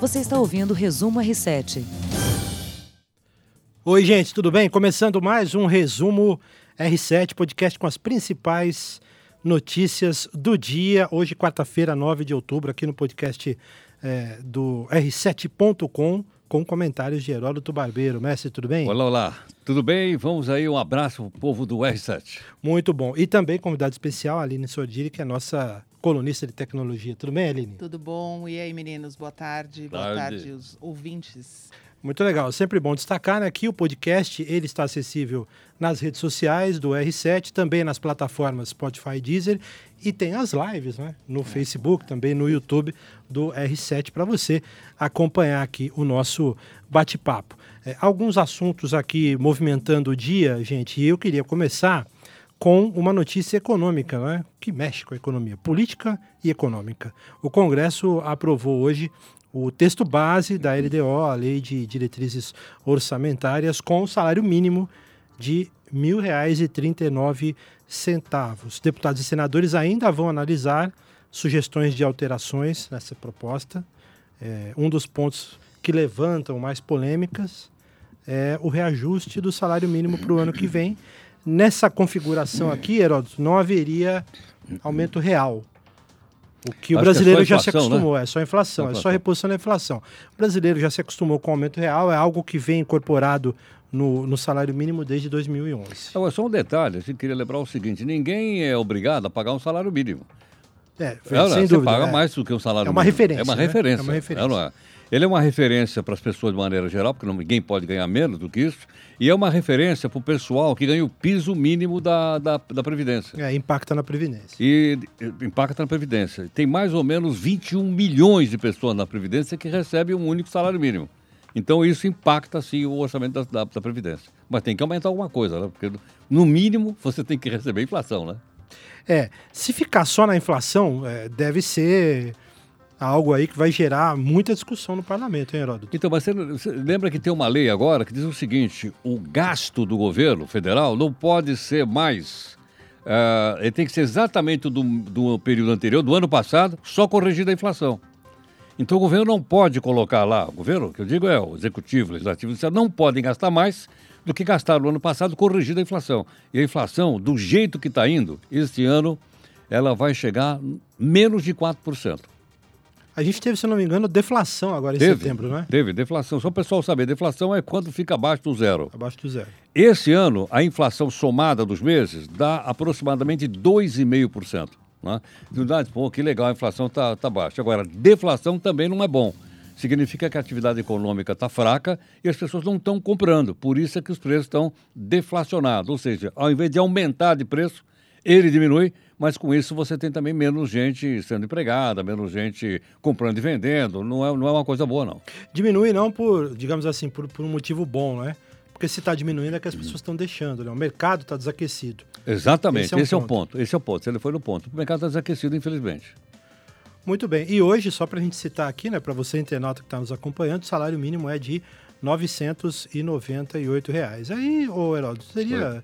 Você está ouvindo o Resumo R7. Oi, gente, tudo bem? Começando mais um Resumo R7, podcast com as principais notícias do dia. Hoje, quarta-feira, 9 de outubro, aqui no podcast é, do R7.com com comentários de Heródoto Barbeiro. Mestre, tudo bem? Olá, olá. Tudo bem? Vamos aí, um abraço para o povo do R7. Muito bom. E também convidado especial, Aline Sordiri, que é nossa colunista de tecnologia. Tudo bem, Aline? Tudo bom. E aí, meninos? Boa tarde. tarde. Boa tarde, os ouvintes. Muito legal. Sempre bom destacar né, que o podcast ele está acessível nas redes sociais do R7, também nas plataformas Spotify e Deezer e tem as lives né, no Facebook, também no YouTube do R7 para você acompanhar aqui o nosso bate-papo. É, alguns assuntos aqui movimentando o dia, gente, e eu queria começar com uma notícia econômica, né, que mexe com a economia, política e econômica. O Congresso aprovou hoje o texto base da LDO, a Lei de Diretrizes Orçamentárias, com o salário mínimo de R$ 1.039. Deputados e senadores ainda vão analisar sugestões de alterações nessa proposta. É, um dos pontos que levantam mais polêmicas é o reajuste do salário mínimo para o ano que vem. Nessa configuração aqui, Heródoto, não haveria aumento real o que o Acho brasileiro que é só já se inflação, acostumou, né? é só inflação, é só inflação. reposição da inflação. O brasileiro já se acostumou com o aumento real, é algo que vem incorporado no, no salário mínimo desde 2011. Agora, só um detalhe, eu queria lembrar o seguinte, ninguém é obrigado a pagar um salário mínimo. É, Ela, sem você dúvida. paga é. mais do que um salário É uma mínimo. referência, É uma né? referência. É uma referência. Ele é uma referência para as pessoas de maneira geral, porque ninguém pode ganhar menos do que isso, e é uma referência para o pessoal que ganha o piso mínimo da, da, da Previdência. É, impacta na Previdência. E impacta na Previdência. Tem mais ou menos 21 milhões de pessoas na Previdência que recebem um único salário mínimo. Então isso impacta sim o orçamento da, da, da Previdência. Mas tem que aumentar alguma coisa, né? Porque no mínimo você tem que receber inflação, né? É, se ficar só na inflação, é, deve ser algo aí que vai gerar muita discussão no parlamento, hein, Heródoto? Então, mas você, lembra que tem uma lei agora que diz o seguinte: o gasto do governo federal não pode ser mais. ah, ele tem que ser exatamente do, do período anterior, do ano passado, só corrigido a inflação. Então o governo não pode colocar lá, o governo, que eu digo é o executivo, o legislativo, o não podem gastar mais do que gastaram no ano passado corrigido a inflação. E a inflação, do jeito que está indo, este ano, ela vai chegar menos de 4%. A gente teve, se não me engano, deflação agora em Teve, setembro, né? Teve deflação. Só o pessoal saber, deflação é quando fica abaixo do zero. Abaixo do zero. Esse ano, a inflação somada dos meses dá aproximadamente 2,5%. Né? Não dá, pô, que legal, a inflação está tá baixa. Agora, deflação também não é bom. Significa que a atividade econômica está fraca e as pessoas não estão comprando. Por isso é que os preços estão deflacionados. Ou seja, ao invés de aumentar de preço, ele diminui, mas com isso você tem também menos gente sendo empregada, menos gente comprando e vendendo. Não é, não é uma coisa boa, não. Diminui não por, digamos assim, por, por um motivo bom, né? Porque se está diminuindo é que as pessoas estão deixando, né? O mercado está desaquecido. Exatamente, Esse é um esse é, o ponto. Esse é o ponto. Ele foi no ponto. O mercado está desaquecido, infelizmente. Muito bem. E hoje, só para a gente citar aqui, né, para você internauta que está nos acompanhando, o salário mínimo é de 998 reais. Aí, ô Heródoto, seria R$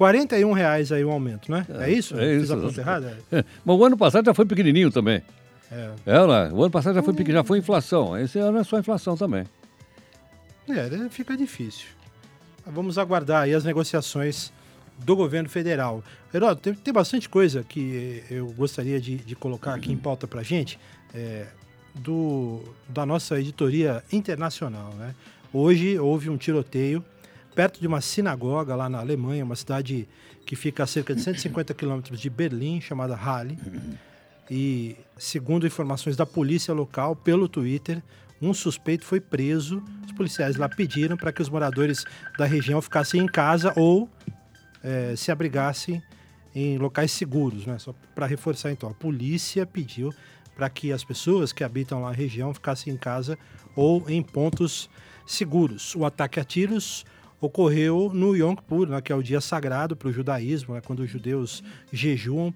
41 reais aí o aumento, né? É, isso? é Fiz isso. a conta errada? É, Mas o ano passado já foi pequenininho também. É. É, né? O ano passado já foi pequeno, já foi inflação. Esse ano é só inflação também. É, fica difícil. Vamos aguardar aí as negociações do governo federal. Heródoto, tem, tem bastante coisa que eu gostaria de, de colocar aqui em pauta para gente, é, do, da nossa editoria internacional. Né? Hoje houve um tiroteio perto de uma sinagoga lá na Alemanha, uma cidade que fica a cerca de 150 quilômetros de Berlim, chamada Halle. E, segundo informações da polícia local, pelo Twitter, um suspeito foi preso. Os policiais lá pediram para que os moradores da região ficassem em casa ou eh, se abrigassem em locais seguros, né? Só para reforçar então, a polícia pediu para que as pessoas que habitam lá a região ficassem em casa ou em pontos seguros. O ataque a tiros ocorreu no Yom Kippur, né, que é o dia sagrado para o judaísmo, né, quando os judeus jejuam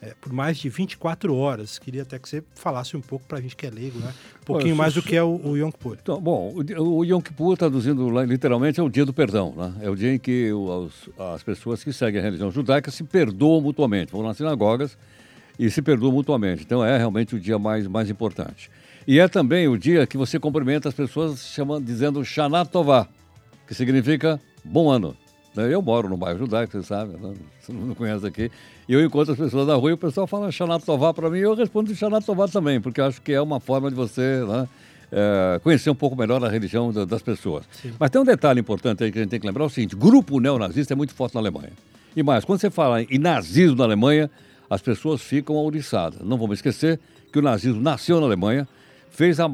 é, por mais de 24 horas. Queria até que você falasse um pouco para a gente que é leigo, né? Um pouquinho mais do que é o, o Yom Kippur. Então, bom, o, o Yom Kippur, traduzindo literalmente, é o dia do perdão. Né? É o dia em que os- as pessoas que seguem a religião judaica se perdoam mutuamente. Vão nas sinagogas e se perdoam mutuamente. Então, é realmente o dia mais, mais importante. E é também o dia que você cumprimenta as pessoas chamando, dizendo Shana Tová, que significa bom ano. Né? Eu moro no bairro judaico, você sabe, né? você não conhece aqui. E eu encontro as pessoas na rua e o pessoal fala Shana Tová para mim e eu respondo Shana Tová também, porque acho que é uma forma de você né, é, conhecer um pouco melhor a religião das pessoas. Sim. Mas tem um detalhe importante aí que a gente tem que lembrar: é o seguinte, grupo neonazista é muito forte na Alemanha. E mais, quando você fala em nazismo na Alemanha, as pessoas ficam ouriçadas. Não vamos esquecer que o nazismo nasceu na Alemanha, fez a,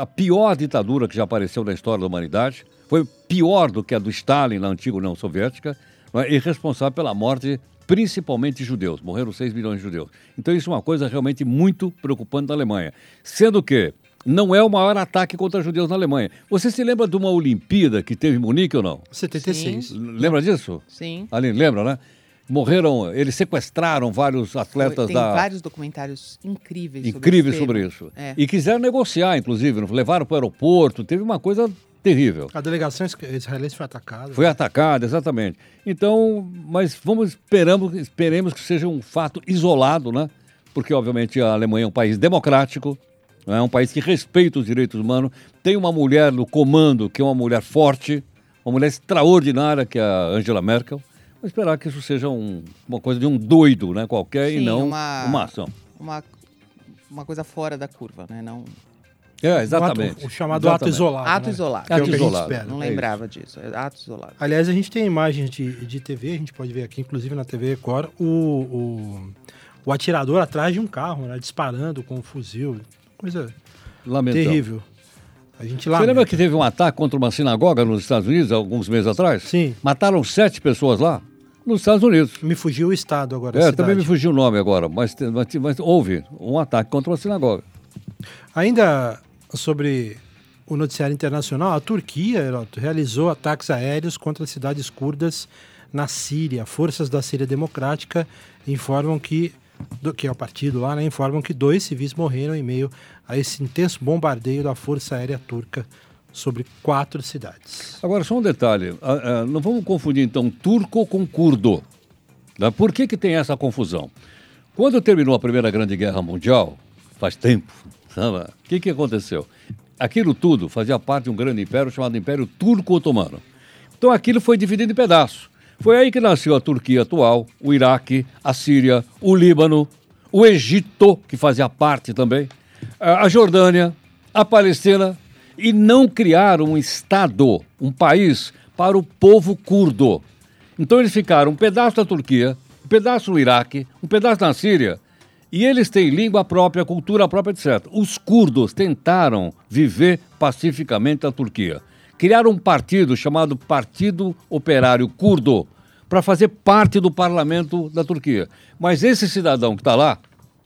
a, pior ditadura que já apareceu na história da humanidade, foi pior do que a do Stalin na antiga União Soviética, é? e responsável pela morte principalmente de judeus. Morreram 6 milhões de judeus. Então isso é uma coisa realmente muito preocupante na Alemanha. Sendo que não é o maior ataque contra judeus na Alemanha. Você se lembra de uma Olimpíada que teve em Munique ou não? 76. Sim. Lembra disso? Sim. Aline, lembra, né? Morreram, eles sequestraram vários atletas Tem da. Tem vários documentários incríveis Incríveis sobre, sobre isso. É. E quiseram negociar, inclusive, levaram para o aeroporto, teve uma coisa terrível. A delegação israelense foi atacada. Foi atacada, exatamente. Então, mas vamos esperamos, esperemos que seja um fato isolado, né? Porque, obviamente, a Alemanha é um país democrático, é um país que respeita os direitos humanos, tem uma mulher no comando que é uma mulher forte, uma mulher extraordinária, que é a Angela Merkel. Vamos esperar que isso seja um, uma coisa de um doido, né, qualquer, Sim, e não uma, uma ação. Uma, uma coisa fora da curva, né? Não... É, exatamente. O, ato, o chamado exatamente. ato isolado. Ato né? isolado. É ato isolado. Não é lembrava disso. É ato isolado. Aliás, a gente tem imagens de, de TV, a gente pode ver aqui, inclusive na TV Record, o, o, o atirador atrás de um carro, né, disparando com um fuzil. Coisa Lamentável. terrível. A gente Você lembra que teve um ataque contra uma sinagoga nos Estados Unidos alguns meses atrás? Sim. Mataram sete pessoas lá? Nos Estados Unidos. Me fugiu o estado agora. É, também me fugiu o nome agora, mas, mas, mas houve um ataque contra uma sinagoga. Ainda sobre o noticiário internacional, a Turquia Heroto, realizou ataques aéreos contra cidades curdas na Síria. Forças da Síria Democrática informam que, do, que é o partido lá, né, informam que dois civis morreram em meio a esse intenso bombardeio da Força Aérea Turca sobre quatro cidades. Agora, só um detalhe. Uh, uh, não vamos confundir, então, turco com curdo. Né? Por que, que tem essa confusão? Quando terminou a Primeira Grande Guerra Mundial, faz tempo? O que, que aconteceu? Aquilo tudo fazia parte de um grande império chamado Império Turco-Otomano. Então aquilo foi dividido em pedaços. Foi aí que nasceu a Turquia atual, o Iraque, a Síria, o Líbano, o Egito, que fazia parte também, a Jordânia, a Palestina, e não criaram um Estado, um país, para o povo curdo. Então eles ficaram um pedaço da Turquia, um pedaço no Iraque, um pedaço na Síria, e eles têm língua própria, cultura própria, etc. Os curdos tentaram viver pacificamente na Turquia. Criaram um partido chamado Partido Operário Curdo para fazer parte do parlamento da Turquia. Mas esse cidadão que está lá,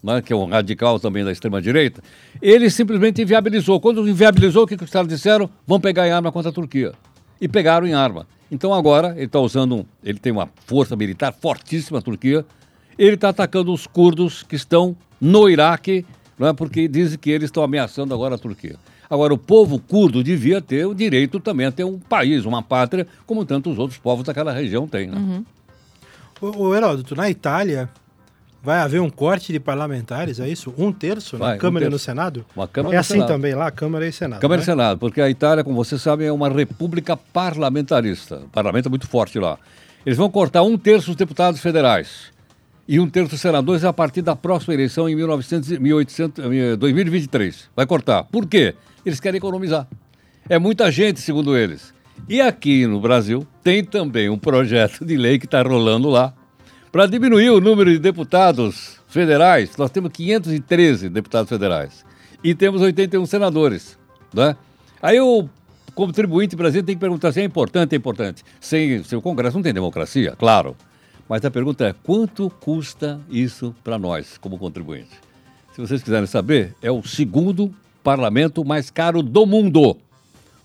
né, que é um radical também da extrema-direita, ele simplesmente inviabilizou. Quando inviabilizou, o que, os caras disseram? Vão pegar em arma contra a Turquia. E pegaram em arma. Então agora ele está usando, ele tem uma força militar fortíssima, a Turquia, ele está atacando os curdos que estão no Iraque, não é? porque dizem que eles estão ameaçando agora a Turquia. Agora, o povo curdo devia ter o direito também a ter um país, uma pátria, como tantos outros povos daquela região têm. Né? Uhum. O, o Heródoto, na Itália, vai haver um corte de parlamentares, é isso? Um terço Vai, na um Câmara e terço. no Senado? Uma Câmara é e assim Senado. também lá, Câmara e Senado. Câmara né? e Senado, porque a Itália, como vocês sabem, é uma república parlamentarista. O parlamento é muito forte lá. Eles vão cortar um terço dos deputados federais e um terço senadores a partir da próxima eleição em 1900, 1800, eh, 2023. Vai cortar. Por quê? Eles querem economizar. É muita gente, segundo eles. E aqui no Brasil tem também um projeto de lei que está rolando lá para diminuir o número de deputados federais. Nós temos 513 deputados federais e temos 81 senadores. Né? Aí o contribuinte brasileiro tem que perguntar se é importante, é importante. Sem, sem o Congresso não tem democracia, claro. Mas a pergunta é, quanto custa isso para nós, como contribuinte? Se vocês quiserem saber, é o segundo parlamento mais caro do mundo.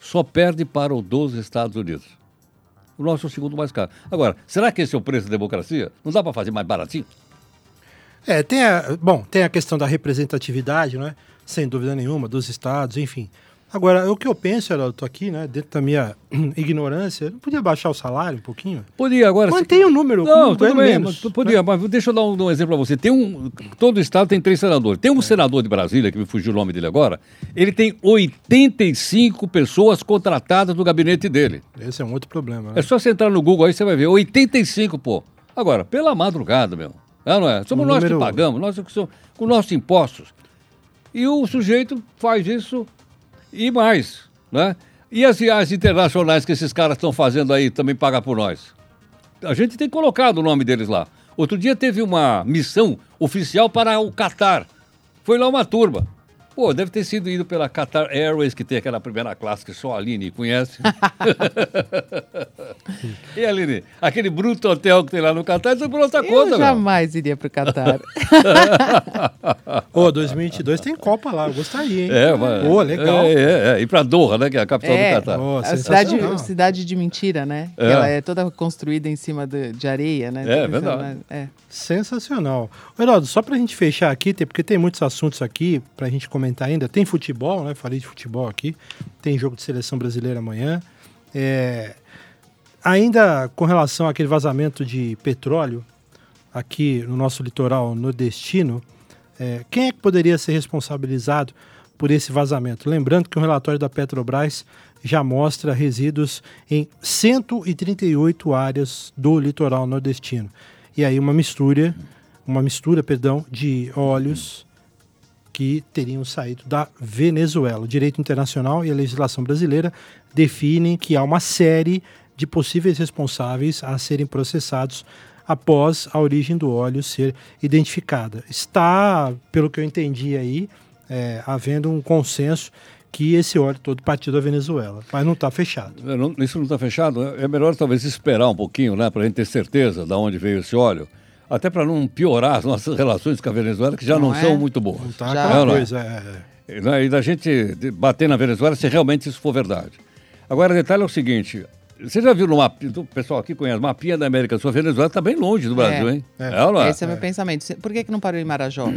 Só perde para o dos Estados Unidos. O nosso é o segundo mais caro. Agora, será que esse é o preço da democracia? Não dá para fazer mais baratinho? É, tem a, bom, tem a questão da representatividade, né? Sem dúvida nenhuma, dos estados, enfim. Agora, o que eu penso, eu tô aqui, né, dentro da minha ignorância, não podia baixar o salário um pouquinho? Podia agora. Mantém o número, Não, tudo bem, menos, mas podia, mas deixa eu dar um, um exemplo para você. Tem um, todo estado tem três senadores. É. Tem um senador de Brasília, que me fugiu o nome dele agora, ele tem 85 pessoas contratadas no gabinete dele. Esse é um outro problema, né? É só você entrar no Google aí, você vai ver. 85, pô. Agora, pela madrugada, meu. É, não é? Somos Um nós número- que pagamos, nós que somos, com nossos impostos. E o sujeito faz isso e mais, né? E as viagens internacionais que esses caras estão fazendo aí também pagam por nós. A gente tem colocado o nome deles lá. Outro dia teve uma missão oficial para o Catar. Foi lá uma turma. Pô, deve ter sido ido pela Qatar Airways, que tem aquela primeira classe que só a Aline conhece. e Aline, aquele bruto hotel que tem lá no Catar, isso é por outra Eu conta, meu. jamais iria pro Catar. Ô, 2022 tem Copa lá, eu gostaria, hein? É, mas... Pô, legal. É, é, é. E pra Doha, né, que é a capital é, do Catar. Pô, a sensacional. cidade, cidade de mentira, né? É. Ela é toda construída em cima de, de areia, né? É, Então, verdade. É. Sensacional. Ô, Heraldo, só pra gente fechar aqui, porque tem muitos assuntos aqui pra gente comentar ainda. Tem futebol, né? Falei de futebol aqui. Tem jogo de seleção brasileira amanhã. É, Ainda com relação àquele vazamento de petróleo aqui no nosso litoral nordestino, é, quem é que poderia ser responsabilizado por esse vazamento? Lembrando que o relatório da Petrobras já mostra resíduos em 138 áreas do litoral nordestino. E aí uma mistura, uma mistura, perdão, de óleos que teriam saído da Venezuela. O direito internacional e a legislação brasileira definem que há uma série de possíveis responsáveis a serem processados após a origem do óleo ser identificada. Está, pelo que eu entendi aí, é, havendo um consenso que esse óleo todo partiu da Venezuela, mas não está fechado. É, não- Isso não está fechado? É melhor talvez esperar um pouquinho, né, para a gente ter certeza de onde veio esse óleo, até para não piorar as nossas relações com a Venezuela, que já não, Não é? são muito boas. Não está Já. Não, coisa. é, E, da gente bater na Venezuela se realmente isso for verdade. Agora, o detalhe é o seguinte: você já viu no mapa, o pessoal aqui conhece, mapinha da América do Sul, a Venezuela está bem longe do Brasil, hein? É. ou não é? Esse é o meu pensamento. Por que, que não parou em Marajó?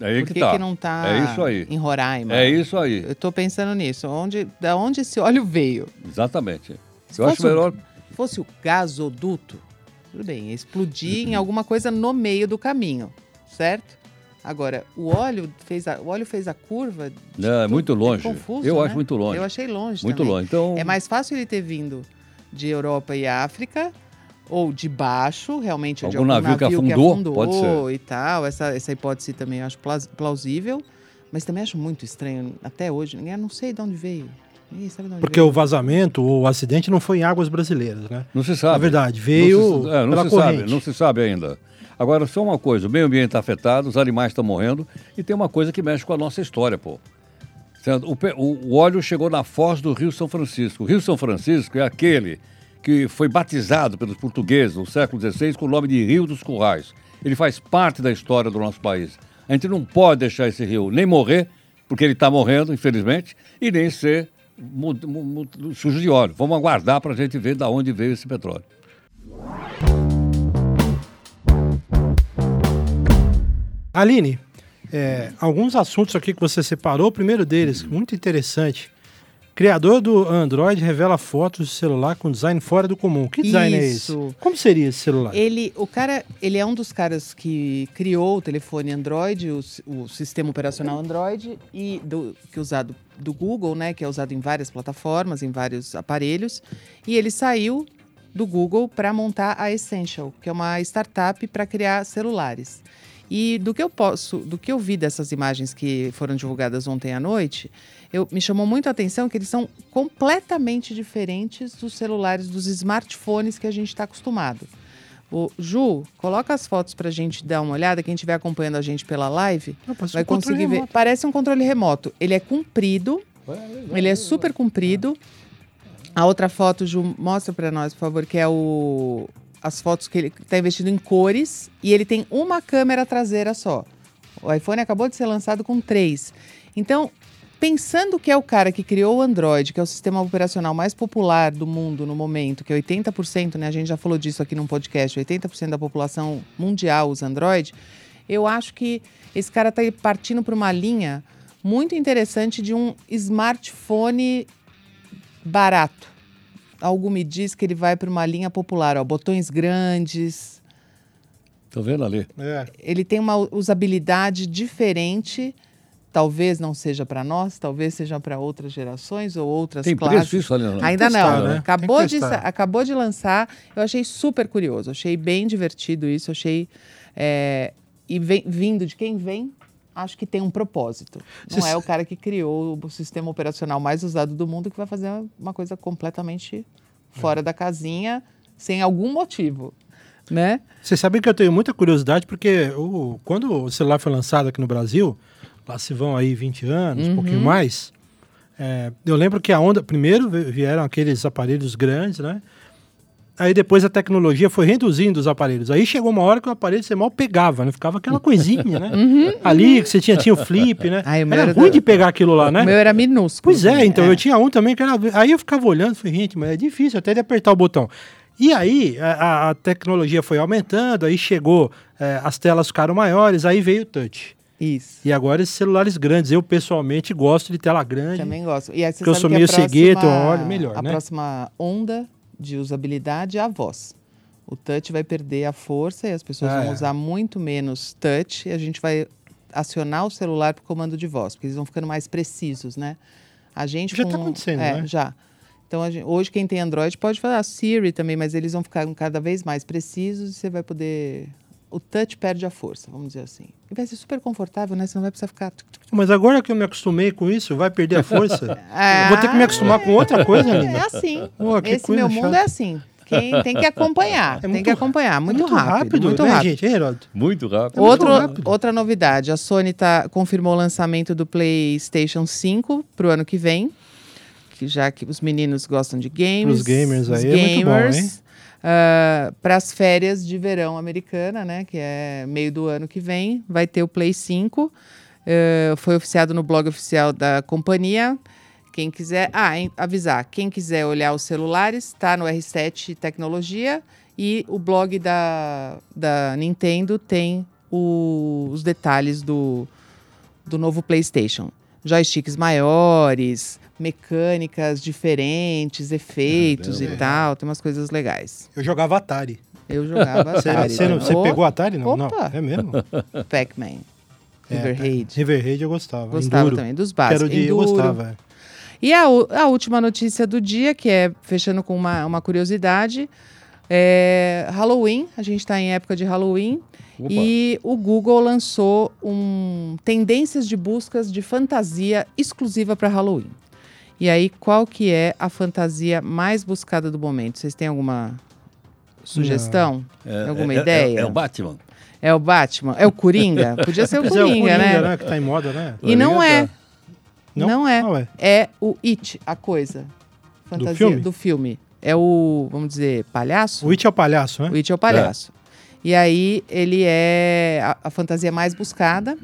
É aí Por que que, tá. que não está É isso aí. em Roraima? É isso aí, Eu tô pensando nisso. Onde, da onde esse óleo veio? exatamente. Se Eu acho fosse o- melhor. fosse o gasoduto, tudo bem, ia explodir em alguma coisa no meio do caminho, certo? Agora, o óleo fez a, o óleo fez a curva. de É, muito longe. confuso, Eu né? acho muito longe. Eu achei longe Muito também. longe. Então, É mais fácil ele ter vindo de Europa e África ou de baixo, realmente, ou de Algum algum navio que navio, afundou, pode ser. e tal. Essa, essa hipótese também eu acho plaus- plausível, mas também acho muito estranho. Até hoje, ninguém não sei de onde veio. Onde Porque veio. o vazamento ou o acidente não foi em águas brasileiras, né? não se sabe. Na verdade, Não veio se, é, não pela se corrente. sabe, não se sabe ainda. Agora, só uma coisa, o meio ambiente está afetado, os animais estão morrendo e tem uma coisa que mexe com a nossa história, pô. O, o- o óleo chegou na foz do Rio São Francisco. O Rio São Francisco é aquele que foi batizado pelos portugueses no século XVI com o nome de Rio dos Currais. Ele faz parte da história do nosso país. A gente não pode deixar esse rio nem morrer, porque ele está morrendo, infelizmente, e nem ser sujo de óleo. Vamos aguardar para a gente ver de onde veio esse petróleo. Aline, é, alguns assuntos aqui que você separou. O primeiro deles, muito interessante. Criador do Android revela fotos de celular com design fora do comum. Que design é esse? Isso. Como seria esse celular? Ele, o cara, ele é um dos caras que criou o telefone Android, o, o sistema operacional Android e do, que é usado do Google, né, que é usado em várias plataformas, em vários aparelhos. E ele saiu do Google para montar a Essential, que é uma startup para criar celulares. E do que eu posso, do que eu vi dessas imagens que foram divulgadas ontem à noite, eu, me chamou muito a atenção que eles são completamente diferentes dos celulares, dos smartphones que a gente está acostumado. O Ju, coloca as fotos para a gente dar uma olhada. Quem estiver acompanhando a gente pela live Não, vai um controle conseguir ver. remoto. Parece um controle remoto. Ele é comprido, ele é super comprido. A outra foto, Ju, mostra para nós, por favor, que é o as fotos que ele está investido em cores e ele tem uma câmera traseira só. O iPhone acabou de ser lançado com três. Então, pensando que é o cara que criou o Android, que é o sistema operacional mais popular do mundo no momento, que é 80%, né? A gente já falou disso aqui num podcast, 80% da população mundial usa Android. Eu acho que esse cara está partindo para uma linha muito interessante de um smartphone barato. Algo me diz que ele vai para uma linha popular, ó, botões grandes. Tô vendo ali. É. Ele tem uma usabilidade diferente. Talvez não seja para nós, talvez seja para outras gerações ou outras Tem classes. preço isso ali? Não? Ainda testar, não. né? Acabou, de, acabou de lançar. Eu achei super curioso. Achei bem divertido isso. Achei. é, e vem- vindo de quem vem, acho que tem um propósito. Não Você é o cara que criou o sistema operacional mais usado do mundo que vai fazer uma coisa completamente fora da casinha, sem algum motivo. Né? Vocês sabem que eu tenho muita curiosidade, porque o, quando o celular foi lançado aqui no Brasil, lá se vão aí 20 anos, um pouquinho mais, é, eu lembro que a onda, primeiro vi- vieram aqueles aparelhos grandes, né? Aí depois a tecnologia foi reduzindo os aparelhos. Aí chegou uma hora que o aparelho você mal pegava, né? Ficava aquela coisinha, né? Ali que você tinha, tinha o flip, né? Ai, era era ruim da- de pegar aquilo lá, né? O meu era minúsculo. Pois é, então eu tinha um também que era. Aí eu ficava olhando, falei, gente, mas é difícil até de apertar o botão. E aí a, a- tecnologia foi aumentando, aí chegou, eh, as telas ficaram maiores, aí veio o touch. Isso. E agora esses celulares grandes, eu pessoalmente gosto de tela grande. Também gosto. E aí você Porque eu sou meio próxima- cegueta, eu olho melhor, A né? próxima onda de usabilidade é a voz. O touch vai perder a força e as pessoas Ah, vão é. usar muito menos touch e a gente vai acionar o celular para comando de voz, porque eles vão ficando mais precisos, né? A gente Já com... tá acontecendo, é, né? Já. Então, gente- hoje quem tem Android pode falar Siri também, mas eles vão ficar cada vez mais precisos e você vai poder... O touch perde a força, vamos dizer assim. E vai ser super confortável, né? Você não vai precisar ficar... Mas agora que eu me acostumei com isso, vai perder a força? Ah, vou ter que me acostumar com outra coisa, É Linda. assim. Que Esse coisa meu mundo chata. é assim. Quem tem que acompanhar. É tem muito que acompanhar. Muito, É rápido, Muito né, rápido. gente? Hein, Heródoto? Muito rápido. Outro, rápido. outra novidade, a Sony tá, confirmou o lançamento do PlayStation 5 para o ano que vem, que já que os meninos gostam de games. Pros gamers os aí é muito bom, hein? Para as férias de verão americana, né, que é meio do ano que vem, vai ter o Play 5. eh, foi oficiado no blog oficial da companhia. Quem quiser, ah, em- avisar, quem quiser olhar os celulares, está no R7 Tecnologia e o blog da, da Nintendo tem o- os detalhes do, do novo PlayStation. Joysticks maiores, mecânicas diferentes, efeitos e tal, tem umas coisas legais. Eu jogava Atari. Eu jogava Você, Atari. você não- você Oh, pegou Atari? Não, não. Opa. É mesmo? Pac-Man, É, River Raid. River Raid eu gostava. Gostava Enduro. também, dos básicos. o de, eu gostava. é. E a, a última notícia do dia, que é fechando com uma, uma curiosidade, é Halloween. A gente está em época de Halloween. Opa. E o Google lançou um tendências de buscas de fantasia exclusiva para Halloween. E aí, qual que é a fantasia mais buscada do momento? Vocês têm alguma sugestão? É, Alguma é- é- ideia? É, o Batman. É o Batman? É o Coringa? Podia ser o é o Coringa, né? Que tá em moda, né? E não é. Não? Não é. Qual é? É o It, a coisa. Fantasia filme? do filme. É o, vamos dizer, palhaço? O It é o palhaço, né? O It é o palhaço. E aí ele é a, a fantasia mais buscada,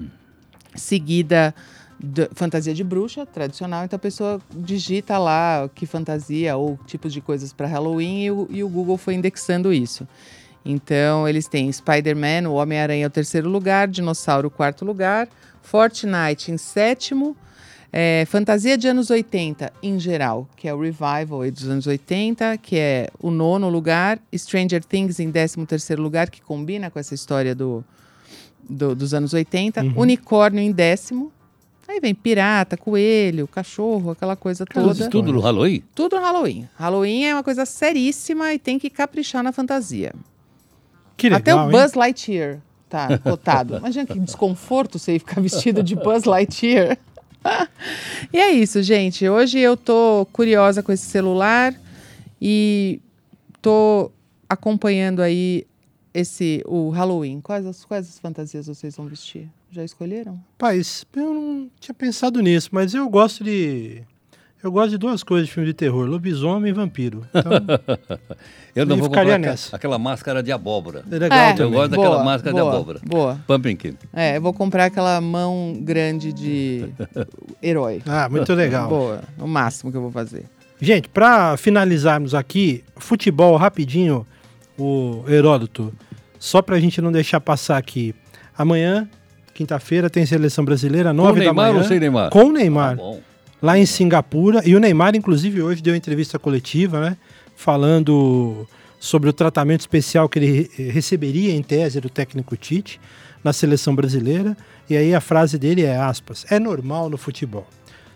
seguida da fantasia de bruxa tradicional. Então a pessoa digita lá que fantasia ou tipos de coisas para Halloween e o, e o Google foi indexando isso. Então eles têm Spider-Man, o Homem-Aranha é o terceiro lugar, Dinossauro o quarto lugar, Fortnite em sétimo, é, fantasia de anos 80 em geral, que é o revival dos anos 80, que é o nono lugar, Stranger Things em décimo terceiro lugar, que combina com essa história do, do- dos anos 80, Uhum. Unicórnio em décimo, aí vem pirata, coelho, cachorro, aquela coisa Tudo, toda. tudo no Halloween? Tudo no Halloween. Halloween é uma coisa seríssima e tem que caprichar na fantasia. Que legal, Até o hein? Buzz Lightyear tá cotado. Imagina que desconforto você ficar vestido de Buzz Lightyear. e é isso, gente. Hoje eu tô curiosa com esse celular e tô acompanhando aí esse o Halloween. Quais as, quais as fantasias vocês vão vestir? Já escolheram? Rapaz, eu não tinha pensado nisso, mas eu gosto de. Eu gosto de duas coisas de filme de terror: lobisomem e vampiro. Então, Eu não Eu vou comprar aquela, nessa. aquela máscara de abóbora. é legal É. Eu gosto daquela máscara de boa, abóbora. Boa. Pumpkin. É, eu vou comprar aquela mão grande de herói. Ah, muito legal. Boa. O máximo que eu vou fazer. Gente, para finalizarmos aqui, futebol rapidinho, o Heródoto, só para a gente não deixar passar aqui. Amanhã Quinta-feira tem seleção brasileira, Com 9 da Neymar manhã. ou sem Neymar? Com o Neymar. Ah, lá em Singapura. E o Neymar, inclusive, hoje deu entrevista coletiva, né? Falando sobre o tratamento especial que ele re- receberia, em tese, do técnico Tite na seleção brasileira. E aí a frase dele é, aspas, é normal no futebol.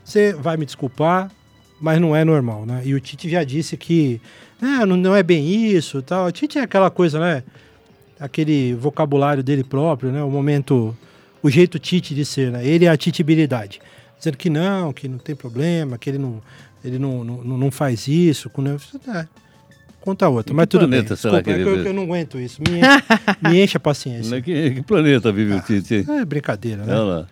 Você vai me desculpar, mas não é normal, né? E o Tite já disse que "É, não, não é bem isso tal. O Tite é aquela coisa, né? Aquele vocabulário dele próprio, né? O momento, o jeito Tite de ser, né? Ele é a titibilidade. Dizendo que não, que não tem problema, que ele não, ele não, não, não faz isso. Com... É, conta outra, mas tudo bem. planeta será Desculpa, que é ele eu, eu não aguento isso. Me enche, me enche a paciência. Que, que planeta vive o Tite? É brincadeira, né? Olha lá.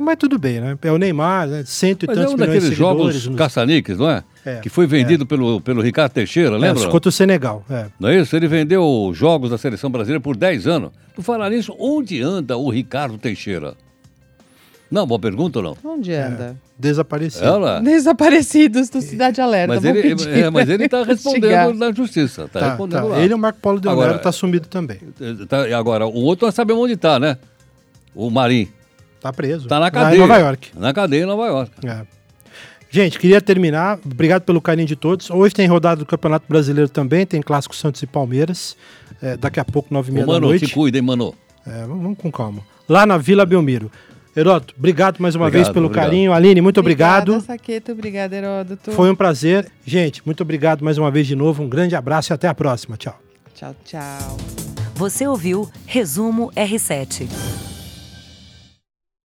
Mas tudo bem, né? É o Neymar, né? cento e Mas é tantos um milhões de daqueles jogos nos- caça-níqueis, não é? É, Que foi vendido pelo, pelo Ricardo Teixeira, É, lembra? contra o Senegal. É. Não é isso? Ele vendeu jogos da seleção brasileira por 10 anos. Por falar nisso, onde anda o Ricardo Teixeira? Não, boa pergunta ou não? Onde anda? Desaparecido. Ela? Desaparecidos do Cidade Alerta. Mas ele, é, mas ele está respondendo na justiça. Está Tá, respondendo tá. lá. Ele e o Marco Paulo Del Nero Agora- tá sumido também. Tá, e agora, o outro nós sabemos onde está, né? O Marim. Tá preso. Está na Lá cadeia. Em Nova York. Na cadeia em Nova York. É. Gente, queria terminar. Obrigado pelo carinho de todos. Hoje tem rodada do Campeonato Brasileiro também. Tem Clássico Santos e Palmeiras. É, daqui a pouco, nove e meia Ô, da Mano, noite. te cuida, hein, Mano? É, vamos, vamos com calma. Lá na Vila Belmiro. Heroto, obrigado mais uma Obrigado, vez pelo obrigado. carinho. Aline, muito Obrigada, obrigado. Saqueto, obrigada, Heródoto. Foi um prazer. Gente, muito obrigado mais uma vez de novo. Um grande abraço e até a próxima. Tchau. Tchau, tchau. Você ouviu Resumo R7.